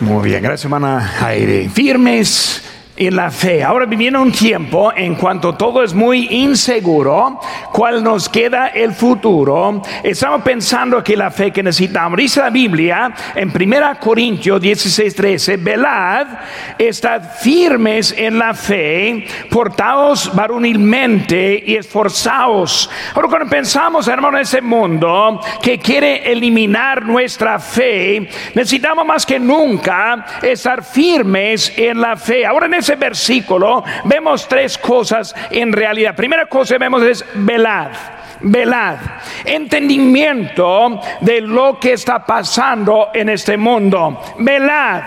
Muy bien, gracias hermana Aire. Firmes en la fe. Ahora viviendo un tiempo en cuanto todo es muy inseguro, cuál nos queda el futuro, estamos pensando que la fe que necesitamos, dice la Biblia en 1 Corintios 16, 13, velad, estad firmes en la fe, portaos varonilmente y esforzaos. Ahora cuando pensamos, hermano, en ese mundo que quiere eliminar nuestra fe, necesitamos más que nunca estar firmes en la fe. Ahora en ese versículo vemos tres cosas en realidad. Primera cosa que vemos es velad velad, entendimiento de lo que está pasando en este mundo, velad,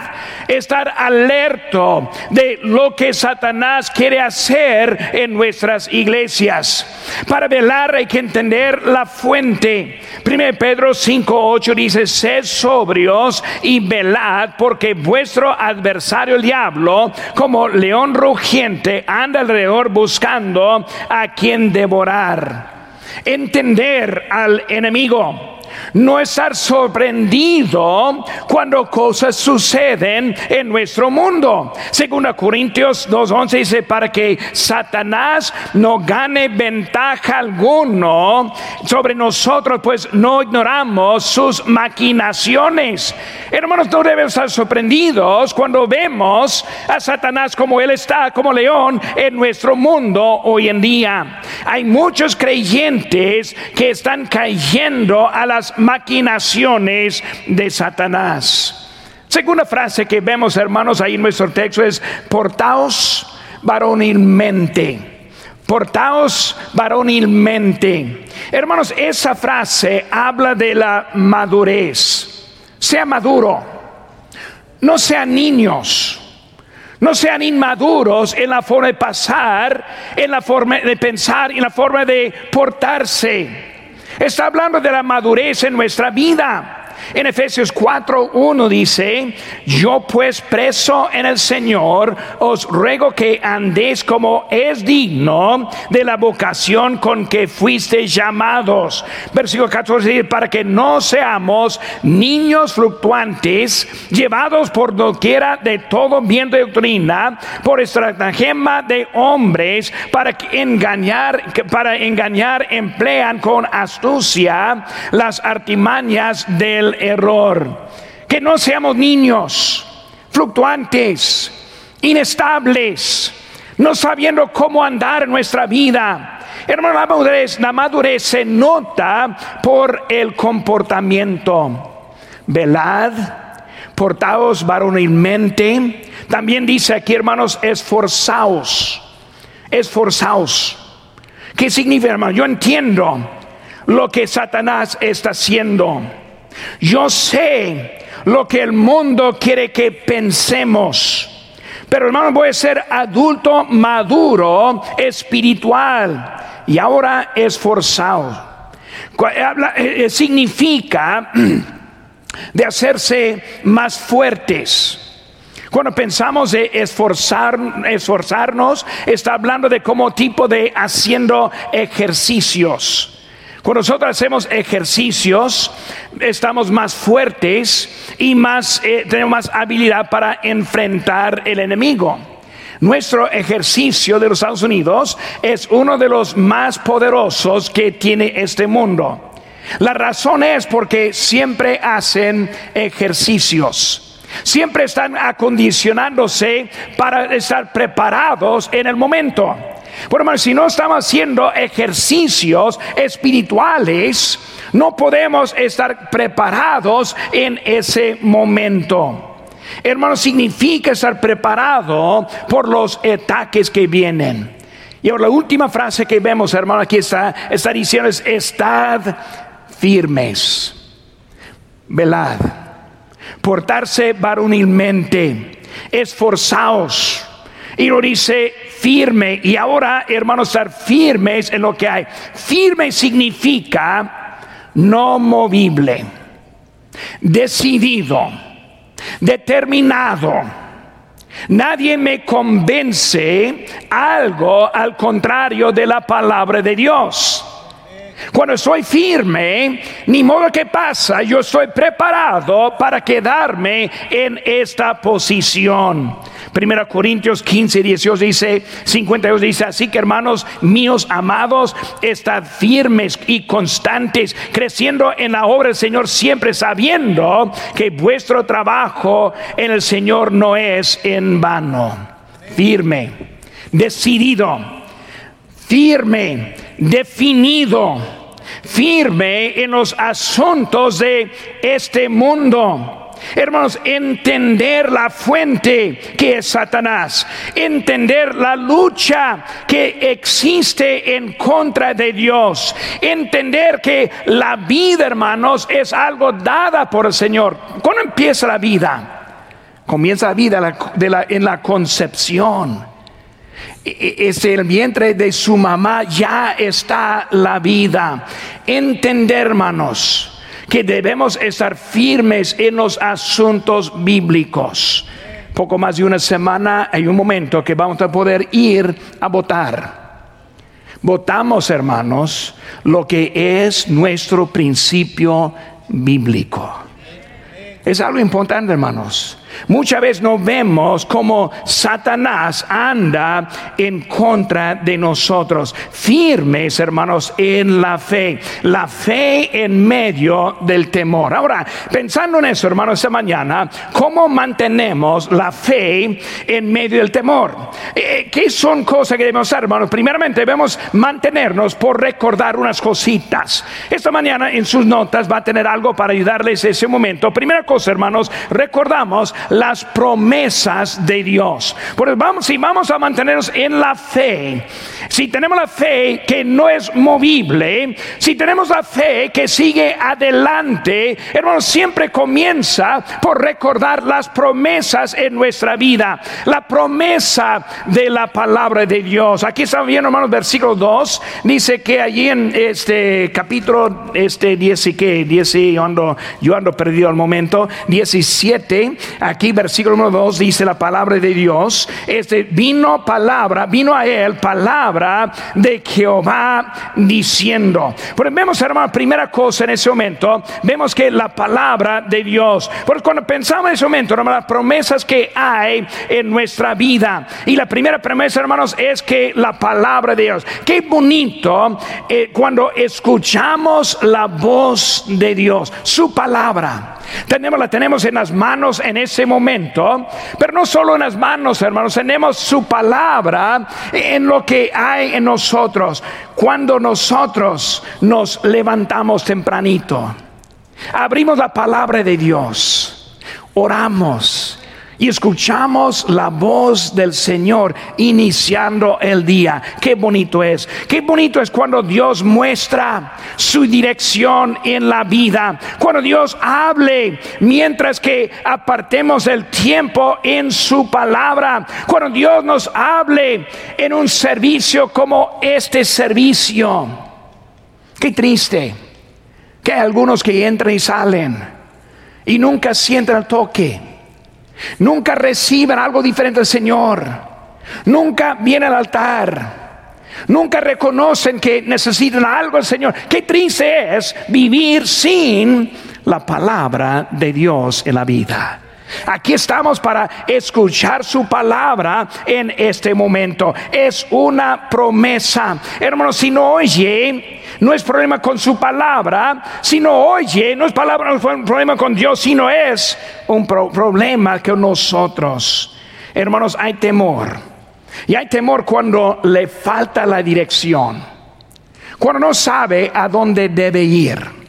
estar alerto de lo que Satanás quiere hacer en nuestras iglesias. Para velar hay que entender la fuente. 1 Pedro 5:8 dice, sed sobrios y velad, porque vuestro adversario el diablo, como león rugiente, anda alrededor buscando a quien devorar. Entender al enemigo no estar sorprendido cuando cosas suceden en nuestro mundo. Según Corintios 2.11 dice, para que Satanás no gane ventaja alguno sobre nosotros, pues no ignoramos sus maquinaciones. Hermanos, no debemos estar sorprendidos cuando vemos a Satanás como él está, como león, en nuestro mundo hoy en día. Hay muchos creyentes que están cayendo a las maquinaciones de Satanás. Segunda frase que vemos, hermanos, ahí en nuestro texto es, portaos varonilmente. Portaos varonilmente. Hermanos, esa frase habla de la madurez. Sea maduro. No sean niños. No sean inmaduros en la forma de pasar, en la forma de pensar, en la forma de portarse. Está hablando de la madurez en nuestra vida. En Efesios 4.1 dice, yo pues preso en el Señor, os ruego que andéis como es digno de la vocación con que fuisteis llamados. Versículo 14 dice, para que no seamos niños fluctuantes, llevados por doquiera de todo viento de doctrina, por estratagema de hombres, para engañar, para engañar emplean con astucia las artimañas del error. Que no seamos niños fluctuantes, inestables, no sabiendo cómo andar en nuestra vida. Hermano, la madurez, la madurez se nota por el comportamiento. Velad, portaos varonilmente. También dice aquí, hermanos, esforzaos. Esforzaos. ¿Qué significa, hermano? Yo entiendo lo que Satanás está haciendo. Yo sé lo que el mundo quiere que pensemos. Pero hermano, voy a ser adulto maduro, espiritual y ahora esforzado. Eh, eh, significa de hacerse más fuertes. Cuando pensamos de esforzar, esforzarnos, está hablando de como tipo de haciendo ejercicios. Cuando nosotros hacemos ejercicios, estamos más fuertes y más, eh, tenemos más habilidad para enfrentar el enemigo. Nuestro ejercicio de los Estados Unidos es uno de los más poderosos que tiene este mundo. La razón es porque siempre hacen ejercicios. Siempre están acondicionándose para estar preparados en el momento. Bueno, si no estamos haciendo ejercicios espirituales, no podemos estar preparados en ese momento. Hermano, significa estar preparado por los ataques que vienen. Y ahora la última frase que vemos, hermano, aquí está, está diciendo es, estad firmes, velad, portarse varonilmente, esforzaos. Y lo dice firme. Y ahora, hermanos, estar firmes en lo que hay. Firme significa no movible, decidido, determinado. Nadie me convence algo al contrario de la palabra de Dios. Cuando estoy firme, ni modo que pasa, yo estoy preparado para quedarme en esta posición. Primera Corintios 15, 18 dice, 52 dice, así que hermanos míos amados, estad firmes y constantes, creciendo en la obra del Señor, siempre sabiendo que vuestro trabajo en el Señor no es en vano. Firme, decidido, firme, definido, firme en los asuntos de este mundo Hermanos, entender la fuente que es Satanás, entender la lucha que existe en contra de Dios, entender que la vida, hermanos, es algo dada por el Señor. ¿Cuándo empieza la vida? Comienza la vida en la concepción. E, e, es el vientre de su mamá, ya está la vida. Entender, hermanos que debemos estar firmes en los asuntos bíblicos. Poco más de una semana hay un momento que vamos a poder ir a votar. Votamos, hermanos, lo que es nuestro principio bíblico. Es algo importante, hermanos. Muchas veces no vemos como Satanás anda en contra de nosotros. Firmes, hermanos, en la fe. La fe en medio del temor. Ahora, pensando en eso, hermanos, esta mañana, ¿cómo mantenemos la fe en medio del temor? Eh, ¿Qué son cosas que debemos hacer, hermanos? Primeramente, debemos mantenernos por recordar unas cositas. Esta mañana en sus notas va a tener algo para ayudarles ese momento. Primera cosa, hermanos, recordamos las promesas de Dios. Porque vamos, si vamos a mantenernos en la fe, si tenemos la fe que no es movible, si tenemos la fe que sigue adelante, hermanos, siempre comienza por recordar las promesas en nuestra vida, la promesa de la palabra de Dios. Aquí estamos viendo, hermanos, versículo 2, dice que allí en este capítulo, este 10 y que 10 yo ando, yo ando perdido al momento, 17, aquí versículo número 2 dice la palabra de Dios, este vino palabra, vino a él palabra de Jehová diciendo. Pero vemos, hermano, primera cosa en ese momento, vemos que la palabra de Dios, porque cuando pensamos en ese momento, hermano, las promesas que hay en nuestra vida, y la primera promesa, hermanos, es que la palabra de Dios, qué bonito eh, cuando escuchamos la voz de Dios, su palabra. Tenemos, la tenemos en las manos en ese momento, pero no solo en las manos, hermanos, tenemos su palabra en lo que hay en nosotros. Cuando nosotros nos levantamos tempranito, abrimos la palabra de Dios, oramos y escuchamos la voz del Señor iniciando el día. Qué bonito es. Qué bonito es cuando Dios muestra su dirección en la vida. Cuando Dios hable mientras que apartemos el tiempo en su palabra. Cuando Dios nos hable en un servicio como este servicio. Qué triste que hay algunos que entran y salen y nunca sienten el toque Nunca reciben algo diferente del Señor. Nunca vienen al altar. Nunca reconocen que necesitan algo del Señor. Qué triste es vivir sin la palabra de Dios en la vida. Aquí estamos para escuchar su palabra en este momento. Es una promesa. Hermanos, si no oye, no es problema con su palabra. Si no oye, no es palabra, no es problema con Dios, sino es un problema con nosotros. Hermanos, hay temor. Y hay temor cuando le falta la dirección. Cuando no sabe a dónde debe ir.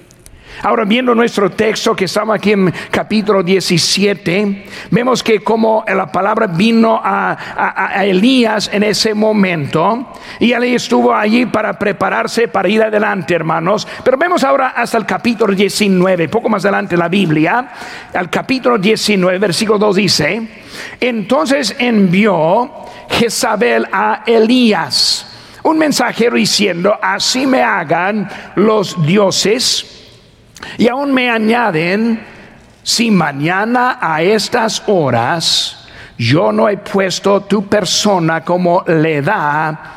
Ahora viendo nuestro texto que estamos aquí en capítulo 17, vemos que como la palabra vino a, Elías en ese momento y él estuvo allí para prepararse para ir adelante, hermanos. Pero vemos ahora hasta el capítulo 19, poco más adelante la Biblia, al capítulo 19, versículo 2 dice, entonces envió Jezabel a Elías un mensajero diciendo, así me hagan los dioses y aún me añaden, si mañana a estas horas yo no he puesto tu persona como le da,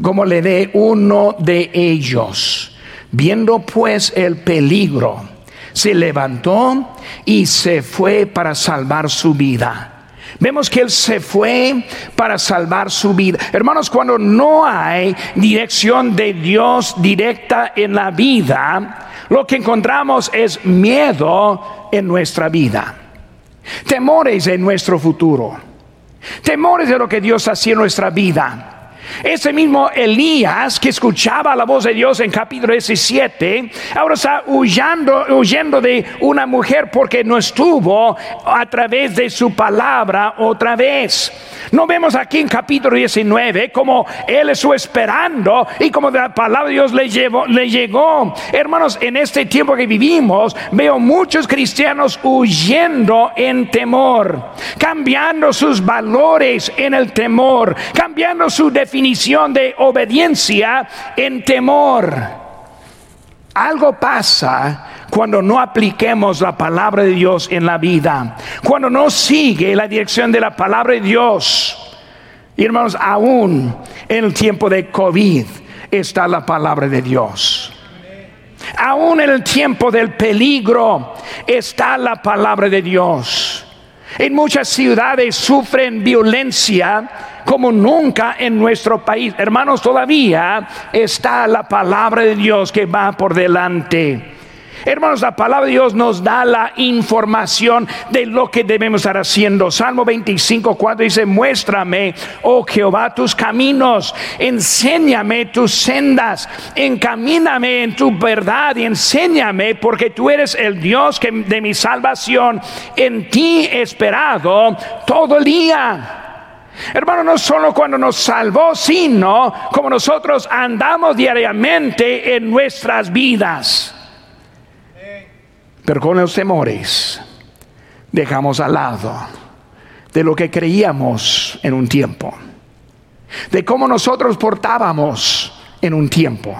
como le dé uno de ellos. Viendo pues el peligro, se levantó y se fue para salvar su vida. Vemos que Él se fue para salvar su vida. Hermanos, cuando no hay dirección de Dios directa en la vida, lo que encontramos es miedo en nuestra vida, temores en nuestro futuro, temores de lo que Dios hacía en nuestra vida. Ese mismo Elías que escuchaba la voz de Dios en capítulo 17, ahora está huyendo, huyendo de una mujer porque no estuvo a través de su palabra otra vez. No vemos aquí en capítulo 19 como él estuvo esperando y como la palabra de Dios le, llevó, le llegó. Hermanos, en este tiempo que vivimos, veo muchos cristianos huyendo en temor, cambiando sus valores en el temor, cambiando su definición de obediencia en temor. Algo pasa cuando no apliquemos la palabra de Dios en la vida, cuando no sigue la dirección de la palabra de Dios. Y hermanos, aún en el tiempo de COVID está la palabra de Dios. Aún en el tiempo del peligro está la palabra de Dios. En muchas ciudades sufren violencia como nunca en nuestro país. Hermanos, todavía está la palabra de Dios que va por delante. Hermanos, la palabra de Dios nos da la información de lo que debemos estar haciendo. Salmo 25, cuando dice, muéstrame, oh Jehová, tus caminos, enséñame tus sendas, encamíname en tu verdad y enséñame, porque tú eres el Dios que, de mi salvación. En ti esperado todo el día. Hermano, no solo cuando nos salvó, sino como nosotros andamos diariamente en nuestras vidas. Pero con los temores dejamos al lado de lo que creíamos en un tiempo, de cómo nosotros portábamos en un tiempo.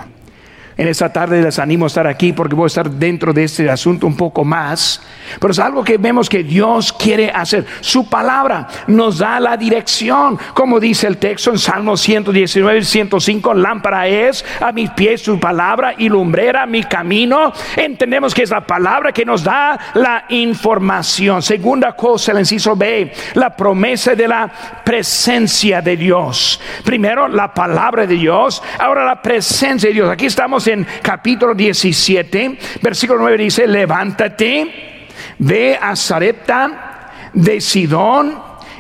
En esta tarde les animo a estar aquí porque voy a estar dentro de este asunto un poco más. Pero es algo que vemos que Dios quiere hacer. Su palabra nos da la dirección. Como dice el texto en Salmo 119 y 105, lámpara es a mis pies su palabra y lumbrera mi camino. Entendemos que es la palabra que nos da la información. Segunda cosa, el inciso B, la promesa de la presencia de Dios. Primero, la palabra de Dios. Ahora la presencia de Dios. Aquí estamos en capítulo 17, versículo 9 dice, levántate, ve a Sarepta de Sidón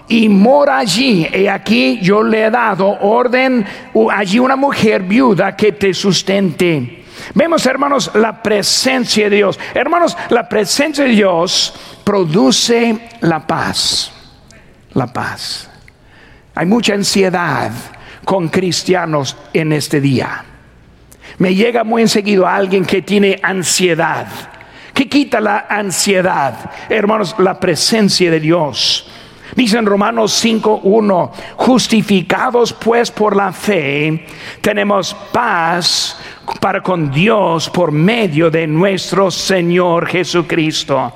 y mora allí. Y aquí yo le he dado orden allí una mujer viuda que te sustente. Vemos, hermanos, la presencia de Dios. Hermanos, la presencia de Dios produce la paz. La paz. Hay mucha ansiedad con cristianos en este día. Me llega muy enseguida alguien que tiene ansiedad. ¿Qué quita la ansiedad? Hermanos, la presencia de Dios. Dice en Romanos 5.1, justificados pues por la fe, tenemos paz para con Dios por medio de nuestro Señor Jesucristo.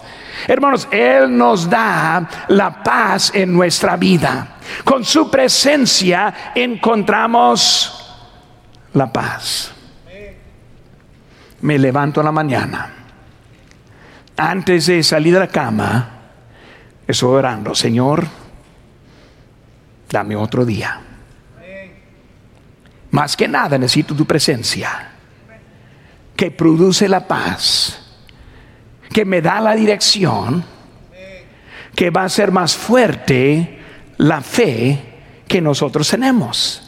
Hermanos, Él nos da la paz en nuestra vida. Con su presencia encontramos la paz me levanto en la mañana, antes de salir de la cama, estoy orando, Señor, dame otro día. Más que nada necesito tu presencia, que produce la paz, que me da la dirección, que va a ser más fuerte la fe que nosotros tenemos.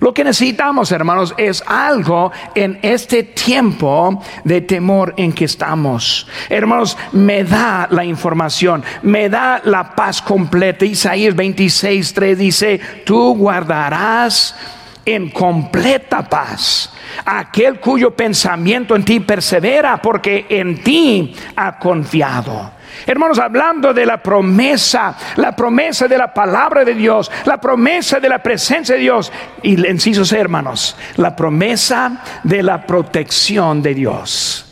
Lo que necesitamos, hermanos, es algo en este tiempo de temor en que estamos. Hermanos, me da la información, me da la paz completa. Isaías 26, 3 dice, tú guardarás en completa paz aquel cuyo pensamiento en ti persevera porque en ti ha confiado. Hermanos, hablando de la promesa, la promesa de la palabra de Dios, la promesa de la presencia de Dios, y el inciso hermanos, la promesa de la protección de Dios.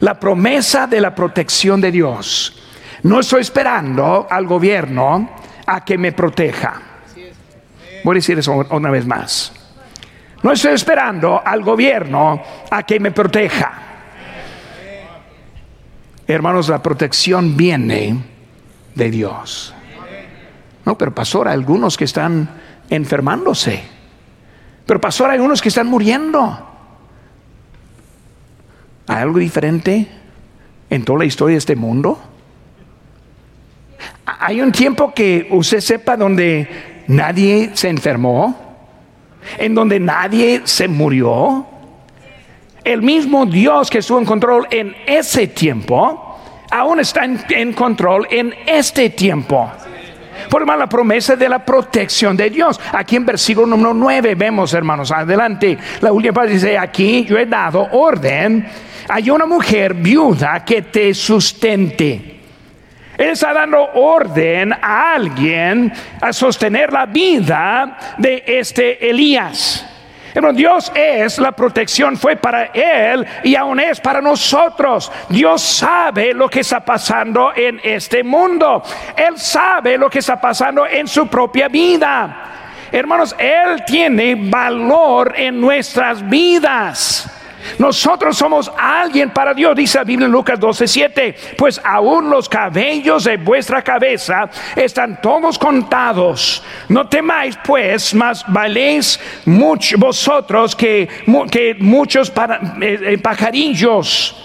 La promesa de la protección de Dios. No estoy esperando al gobierno a que me proteja. Voy a decir eso una vez más. No estoy esperando al gobierno a que me proteja. Hermanos, la protección viene de Dios. No, pero pastor, hay algunos que están enfermándose. Pero pastor, hay algunos que están muriendo. ¿Hay algo diferente en toda la historia de este mundo? Hay un tiempo que usted sepa donde nadie se enfermó, en donde nadie se murió. El mismo Dios que estuvo en control en ese tiempo, aún está en, control en este tiempo. Por la promesa de la protección de Dios. Aquí en versículo número 9 vemos, hermanos, adelante. La última parte dice, aquí yo he dado orden. Hay una mujer viuda que te sustente. Él está dando orden a alguien a sostener la vida de este Elías. Pero Dios es la protección, fue para él y aún es para nosotros. Dios sabe lo que está pasando en este mundo. Él sabe lo que está pasando en su propia vida. Hermanos, Él tiene valor en nuestras vidas. Nosotros somos alguien para Dios, dice la Biblia en Lucas 12:7. Pues aún los cabellos de vuestra cabeza están todos contados. No temáis, pues, más valéis mucho vosotros que, que muchos eh, eh, pajarillos.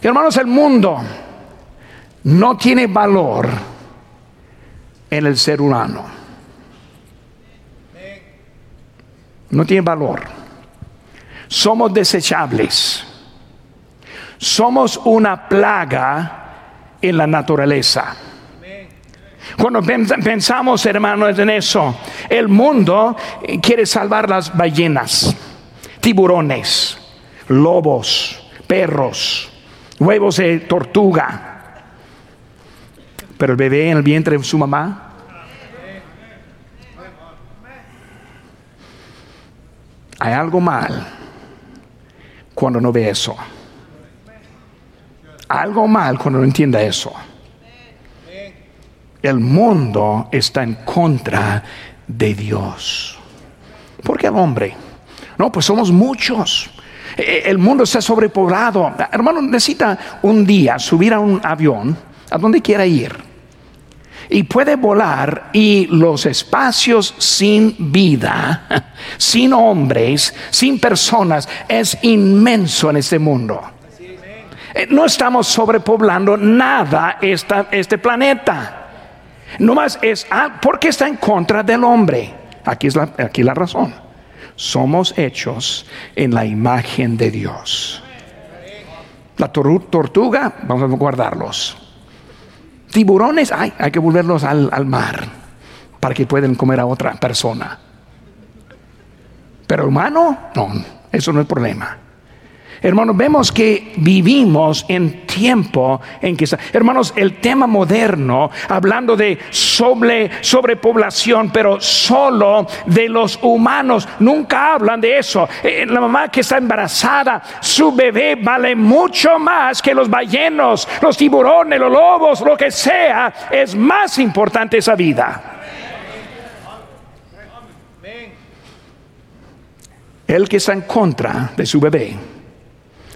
Hermanos, el mundo no tiene valor en el ser humano. No tiene valor somos desechables. Somos una plaga en la naturaleza. Cuando pensamos, hermanos, en eso, el mundo quiere salvar las ballenas, tiburones, lobos, perros, huevos de tortuga. Pero el bebé en el vientre de su mamá hay algo mal cuando no ve eso. Algo mal cuando no entienda eso. El mundo está en contra de Dios. ¿Por qué el hombre? No, pues somos muchos. E, e, el mundo está sobrepoblado. Hermano, necesita un día subir a un avión a donde quiera ir y puede volar y los espacios sin vida, sin hombres, sin personas, es inmenso en este mundo. Eh, no estamos sobrepoblando nada esta, este planeta. No más es ah, porque está en contra del hombre. Aquí es la, aquí la razón. Somos hechos en la imagen de Dios. La tortuga, vamos a guardarlos Tiburones, hay que volverlos al, al mar para que puedan comer a otra persona. Pero humano, no, eso no es problema. Hermanos, vemos que vivimos en tiempo en que hermanos, el tema moderno, hablando de sobre, sobrepoblación, pero solo de los humanos, nunca hablan de eso. Eh, la mamá que está embarazada, su bebé vale mucho más que los ballenos, los tiburones, los lobos, lo que sea, es más importante esa vida. El que está en contra de su bebé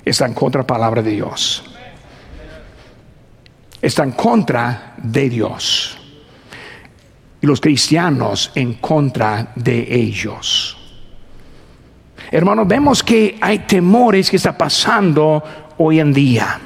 está en contra la palabra de Dios. Está en contra de Dios. Y los cristianos en contra de ellos. Hermanos, vemos que hay temores que está pasando hoy en día.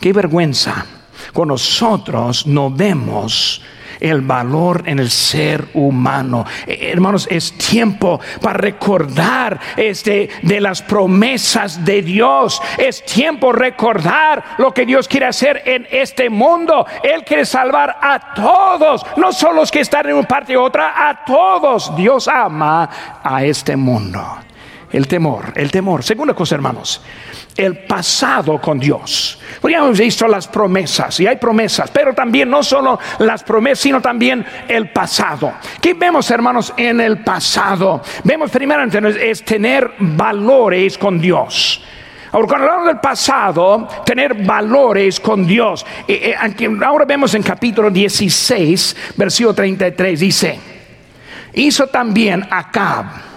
Qué vergüenza cuando nosotros no vemos el valor en el ser humano. Eh, hermanos, es tiempo para recordar este de las promesas de Dios. Es tiempo recordar lo que Dios quiere hacer en este mundo. Él quiere salvar a todos, no solo los que están en una parte u otra, a todos. Dios ama a este mundo. El temor, el temor. Segunda cosa, hermanos el pasado con Dios. Porque hemos visto las promesas, y hay promesas, pero también no solo las promesas, sino también el pasado. ¿Qué vemos, hermanos, en el pasado? Vemos primero es tener valores con Dios. Ahora, cuando hablamos del pasado, tener valores con Dios. Eh, eh, ahora vemos en capítulo 16, versículo 33, dice, hizo también Acab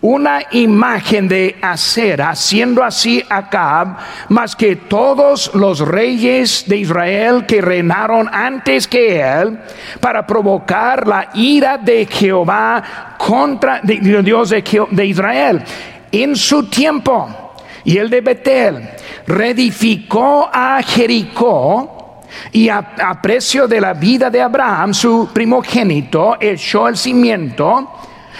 una imagen de acera, haciendo así Acab, más que todos los reyes de Israel que reinaron antes que él, para provocar la ira de Jehová contra Dios de, Israel. En su tiempo, y el de Betel, reedificó a Jericó, y a, a, precio de la vida de Abraham, su primogénito, echó el cimiento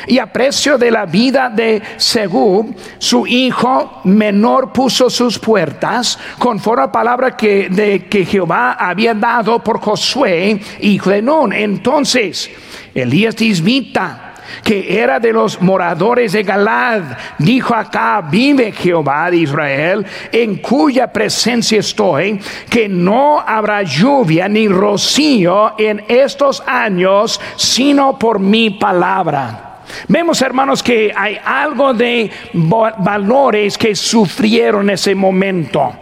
y a precio de la vida de Segú, su hijo menor puso sus puertas, conforme a la palabra que, de, que Jehová había dado por Josué, hijo de. Entonces, Elías Tisbita, que era de los moradores de Galad, dijo acá, vive Jehová de Israel, en cuya presencia estoy, que no habrá lluvia ni rocío en estos años, sino por mi palabra. Vemos, hermanos, que hay algo de valores que sufrieron en ese momento.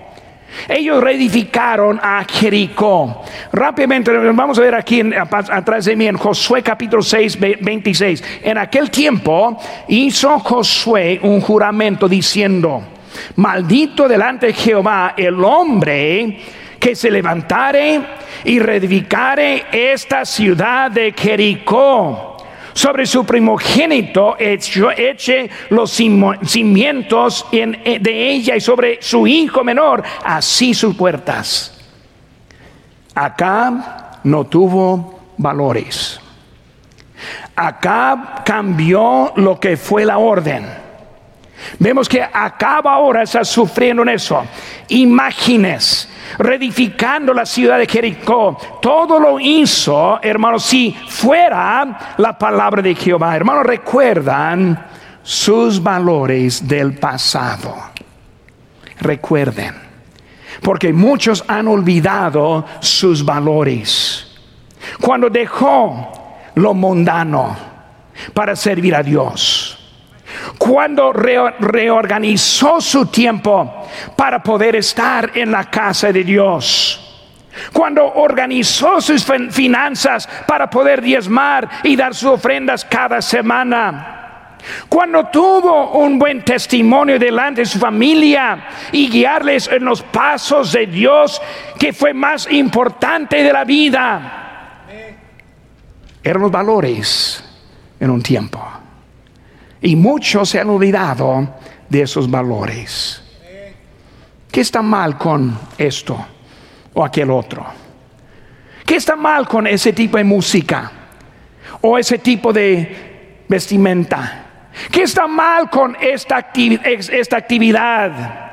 Ellos reedificaron a Jericó. Rápidamente, vamos a ver aquí atrás de mí en Josué capítulo 6, 26. En aquel tiempo hizo Josué un juramento diciendo, maldito delante de Jehová el hombre que se levantare y reedificare esta ciudad de Jericó sobre su primogénito eche los cimientos eh, de ella y sobre su hijo menor, así sus puertas. Acá no tuvo valores. Acá cambió lo que fue la orden. Vemos que acaba ahora está sufriendo en eso. Imágenes reedificando la ciudad de Jericó. Todo lo hizo, hermanos, si fuera la palabra de Jehová. Hermanos, recuerdan sus valores del pasado. Recuerden, porque muchos han olvidado sus valores. Cuando dejó lo mundano para servir a Dios cuando reorganizó su tiempo para poder estar en la casa de Dios. Cuando organizó sus finanzas para poder diezmar y dar sus ofrendas cada semana. Cuando tuvo un buen testimonio delante de su familia y guiarles en los pasos de Dios, que fue más importante de la vida. Eran los valores en un tiempo. Y muchos se han olvidado de esos valores. ¿Qué está mal con esto o aquel otro? ¿Qué está mal con ese tipo de música o ese tipo de vestimenta? ¿Qué está mal con esta, esta actividad?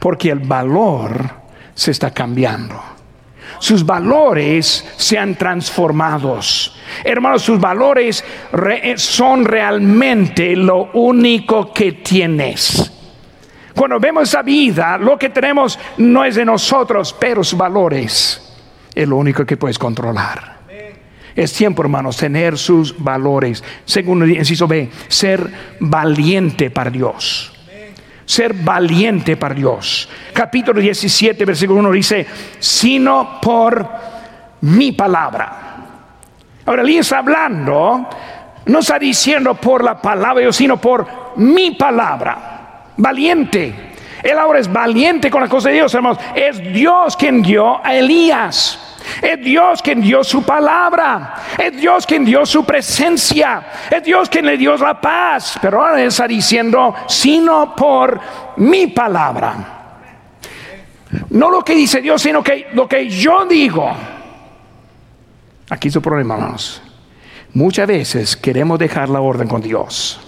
Porque el valor se está cambiando sus valores sean transformados. Hermanos, sus valores son realmente lo único que tienes. Cuando vemos esa vida, lo que tenemos no es de nosotros, pero sus valores es lo único que puedes controlar. Es tiempo, hermanos, tener sus valores. Segundo, inciso B, ser valiente para Dios ser valiente para Dios. Capítulo 17, versículo 1 dice, sino por mi palabra. Ahora, él está hablando, no está diciendo por la palabra, sino por mi palabra. Valiente. Él ahora es valiente con la cosa de Dios, hermanos. Es Dios quien dio a Elías. Es Dios quien dio su palabra. Es Dios quien dio su presencia. Es Dios quien le dio la paz. Pero ahora está diciendo, sino por mi palabra. No lo que dice Dios, sino que lo que yo digo. Aquí es el problema, hermanos. Muchas veces queremos dejar la orden con Dios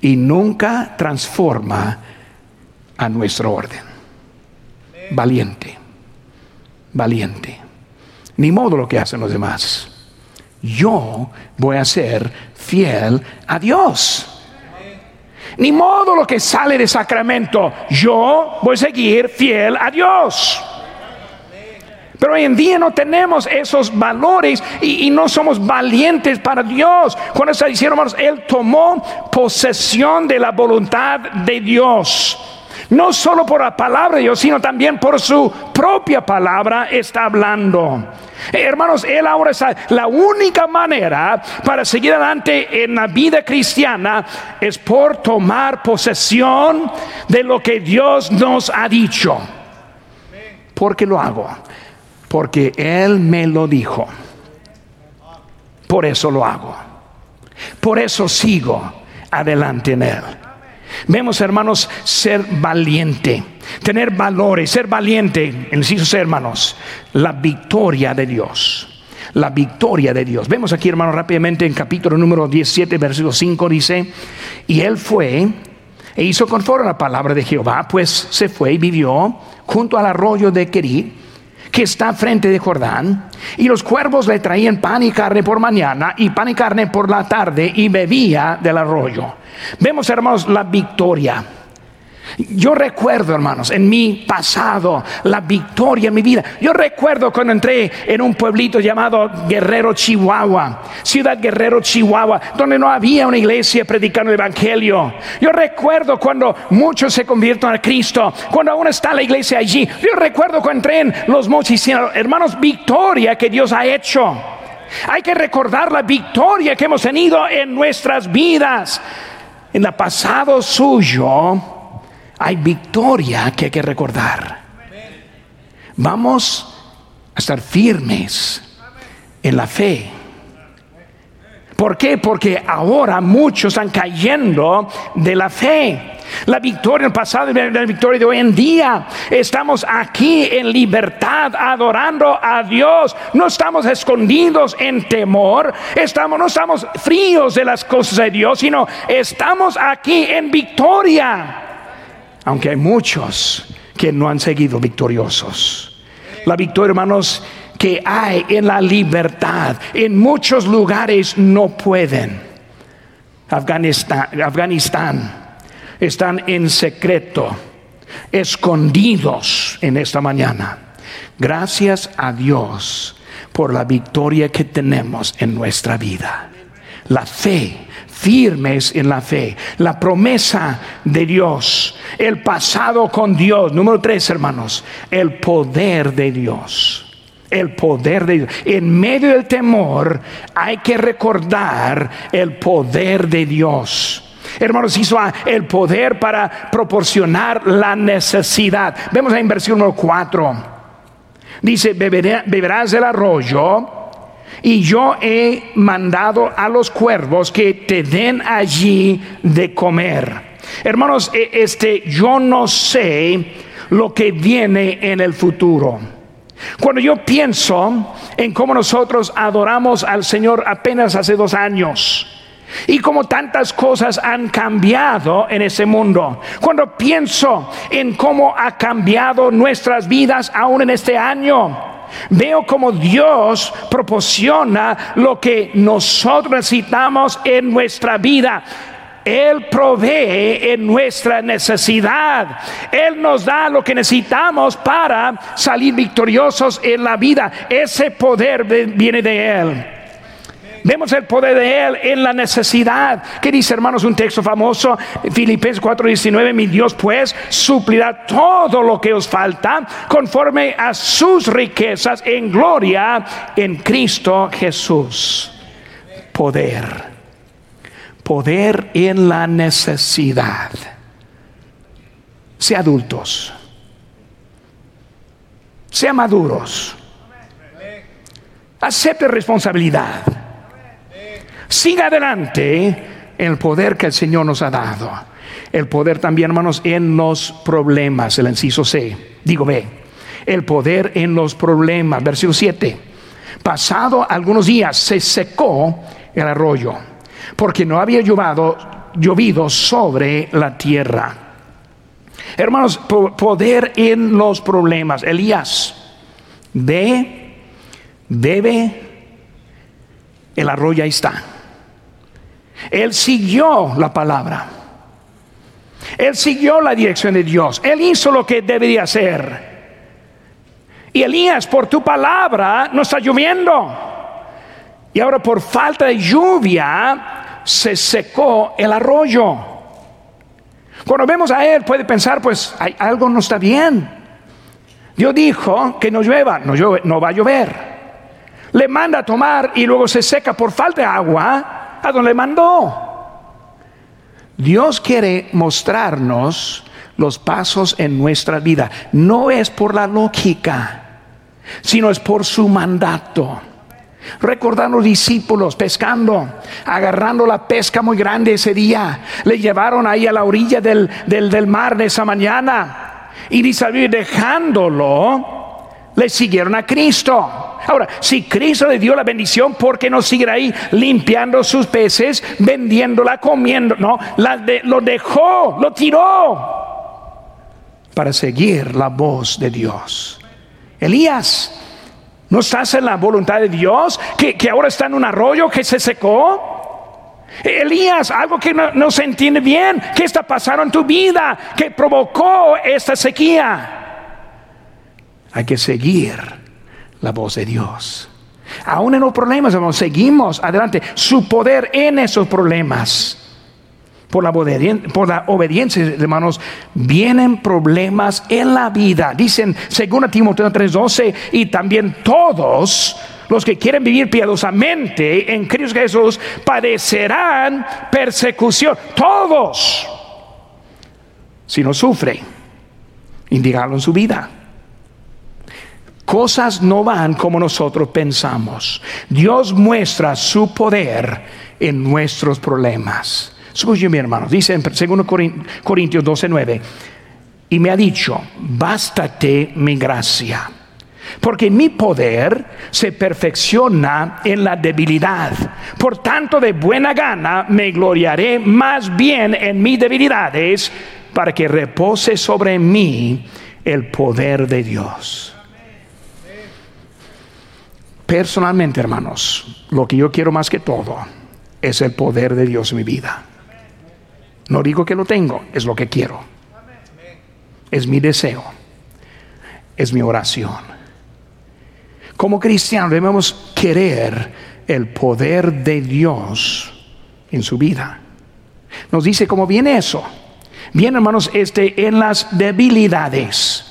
y nunca transforma a nuestra orden. Valiente valiente. Ni modo lo que hacen los demás. Yo voy a ser fiel a Dios. Ni modo lo que sale de sacramento. Yo voy a seguir fiel a Dios. Pero hoy en día no tenemos esos valores y, no somos valientes para Dios. Cuando está diciendo, hermanos, Él tomó posesión de la voluntad de Dios. No solo por la palabra de Dios, sino también por su propia palabra está hablando. Eh, hermanos, Él ahora está. La única manera para seguir adelante en la vida cristiana es por tomar posesión de lo que Dios nos ha dicho. ¿Por qué lo hago? Porque Él me lo dijo. Por eso lo hago. Por eso sigo adelante en Él. Vemos, hermanos, ser valiente, tener valores, ser valiente, en sus hermanos, la victoria de Dios. La victoria de Dios. Vemos aquí, hermanos, rápidamente en capítulo número 17, versículo 5 dice, y él fue e hizo conforme a la palabra de Jehová, pues se fue y vivió junto al arroyo de Querí, que está frente de Jordán, y los cuervos le traían pan y carne por mañana y pan y carne por la tarde, y bebía del arroyo. Vemos, hermanos, la victoria. Yo recuerdo, hermanos, en mi pasado, la victoria en mi vida. Yo recuerdo cuando entré en un pueblito llamado Guerrero, Chihuahua, ciudad Guerrero, Chihuahua, donde no había una iglesia predicando el Evangelio. Yo recuerdo cuando muchos se convierten a Cristo, cuando aún está la iglesia allí. Yo recuerdo cuando entré en los mochis, hermanos, victoria que Dios ha hecho. Hay que recordar la victoria que hemos tenido en nuestras vidas. En el pasado suyo hay victoria que hay que recordar. Vamos a estar firmes en la fe. ¿Por qué? Porque ahora muchos están cayendo de la fe. La victoria en el pasado y la victoria de hoy en día. Estamos aquí en libertad, adorando a Dios. No estamos escondidos en temor. Estamos, no estamos fríos de las cosas de Dios, sino estamos aquí en victoria. Aunque hay muchos que no han seguido victoriosos. La victoria, hermanos, que hay en la libertad, en muchos lugares no pueden. Afganistán, Afganistán están en secreto, escondidos en esta mañana. Gracias a Dios por la victoria que tenemos en nuestra vida. La fe, firmes en la fe, la promesa de Dios, el pasado con Dios. Número tres, hermanos, el poder de Dios. El poder de Dios. En medio del temor hay que recordar el poder de Dios. Hermanos, hizo el poder para proporcionar la necesidad. Vemos la inversión número 4. Dice, beberás del arroyo y yo he mandado a los cuervos que te den allí de comer. Hermanos, e, este, yo no sé lo que viene en el futuro. Cuando yo pienso en cómo nosotros adoramos al Señor apenas hace dos años, y como tantas cosas han cambiado en ese mundo. Cuando pienso en cómo ha cambiado nuestras vidas aún en este año, veo como Dios proporciona lo que nosotros necesitamos en nuestra vida. Él provee en nuestra necesidad. Él nos da lo que necesitamos para salir victoriosos en la vida. Ese poder viene de Él. Vemos el poder de Él en la necesidad. ¿Qué dice, hermanos? Un texto famoso, Filipenses 4:19. Mi Dios, pues, suplirá todo lo que os falta conforme a sus riquezas en gloria en Cristo Jesús. Poder. Poder en la necesidad. Sea adultos. Sea maduros. Acepte responsabilidad Siga adelante el poder que el Señor nos ha dado. El poder también, hermanos, en los problemas. El inciso C. Digo B. El poder en los problemas. Versículo 7. Pasado algunos días se secó el arroyo porque no había llovido sobre la tierra. Hermanos, poder en los problemas. Elías, ve, bebe, el arroyo ahí está. Él siguió la palabra. Él siguió la dirección de Dios. Él hizo lo que debería hacer. Y Elías, por tu palabra no está lloviendo. Y ahora por falta de lluvia se secó el arroyo. Cuando vemos a Él puede pensar, pues algo no está bien. Dios dijo que no llueva, no, no va a llover. Le manda a tomar y luego se seca por falta de agua a donde le mandó. Dios quiere mostrarnos los pasos en nuestra vida. No es por la lógica, sino es por su mandato. Recordando los discípulos pescando, agarrando la pesca muy grande ese día. Le llevaron ahí a la orilla del, del, mar de esa mañana. Y dice, dejándolo, le siguieron a Cristo. Ahora, si Cristo le dio la bendición, ¿por qué no sigue ahí limpiando sus peces, vendiéndola, comiendo? No, lo dejó, lo tiró para seguir la voz de Dios. Elías, ¿no estás en la voluntad de Dios? ¿Que, ahora está en un arroyo que se secó? Elías, algo que no, no, se entiende bien, ¿qué está pasando en tu vida que provocó esta sequía? Hay que seguir la voz de Dios. Aún en los problemas, seguimos adelante. Su poder en esos problemas. Por la, obediencia, hermanos, vienen problemas en la vida. Dicen, según Timoteo 3:12, y también todos los que quieren vivir piadosamente en Cristo Jesús padecerán persecución. Todos. Si no sufren, indicarlo en su vida cosas no van como nosotros pensamos. Dios muestra su poder en nuestros problemas. Escuchen mi hermano, dice en 2 Corintios 12, 9, y me ha dicho, bástate mi gracia, porque mi poder se perfecciona en la debilidad. Por tanto, de buena gana me gloriaré más bien en mis debilidades, para que repose sobre mí el poder de Dios. Personalmente, hermanos, lo que yo quiero más que todo es el poder de Dios en mi vida. No digo que lo tengo, es lo que quiero. Es mi deseo. Es mi oración. Como cristianos debemos querer el poder de Dios en su vida. Nos dice cómo viene eso. Viene, hermanos, este en las debilidades.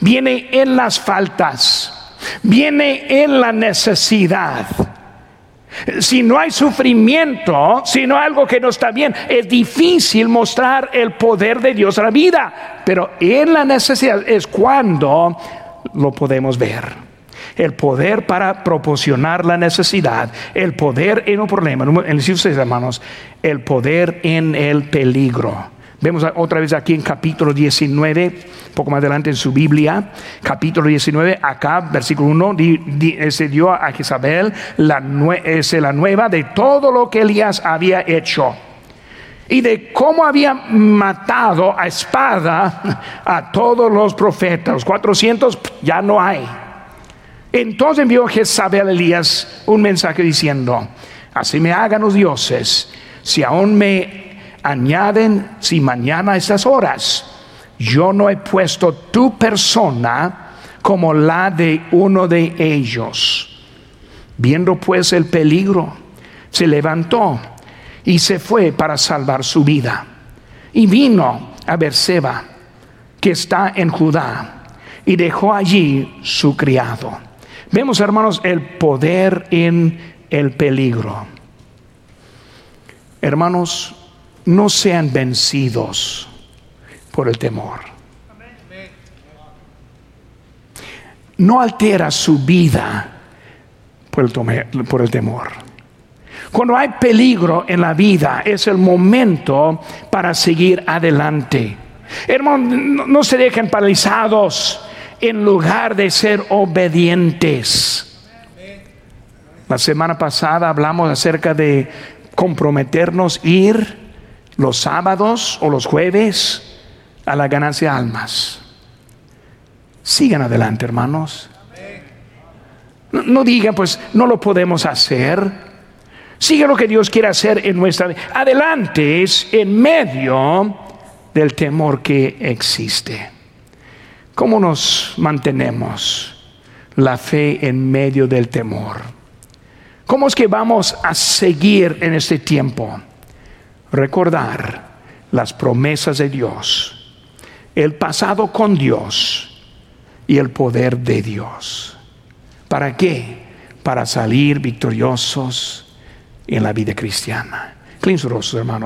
Viene en las faltas viene en la necesidad. Si no hay sufrimiento, si no hay algo que no está bien, es difícil mostrar el poder de Dios a la vida. Pero en la necesidad es cuando lo podemos ver. El poder para proporcionar la necesidad, el poder en un problema, en el hermanos, el poder en el peligro. Vemos otra vez aquí en capítulo 19, poco más adelante en su Biblia, capítulo 19, acá, versículo 1, se dio a Jezabel la, la nueva de todo lo que Elías había hecho y de cómo había matado a espada a todos los profetas. Los 400 ya no hay. Entonces envió Jezabel a Elías un mensaje diciendo, así me hagan los dioses, si aún me añaden, si mañana a estas horas yo no he puesto tu persona como la de uno de ellos. Viendo pues el peligro, se levantó y se fue para salvar su vida. Y vino a Berseba, que está en Judá, y dejó allí su criado. Vemos, hermanos, el poder en el peligro. Hermanos, no sean vencidos por el temor. No altera su vida por el, temor. Cuando hay peligro en la vida es el momento para seguir adelante. Hermanos, no se dejen paralizados en lugar de ser obedientes. La semana pasada hablamos acerca de comprometernos ir los sábados o los jueves a la ganancia de almas. Sigan adelante, hermanos. No, digan, pues no lo podemos hacer. Sigue lo que Dios quiere hacer en nuestra vida. Adelante es en medio del temor que existe. ¿Cómo nos mantenemos la fe en medio del temor? ¿Cómo es que vamos a seguir en este tiempo? Recordar las promesas de Dios, el pasado con Dios y el poder de Dios. ¿Para qué? Para salir victoriosos en la vida cristiana. Clean rostro, hermano.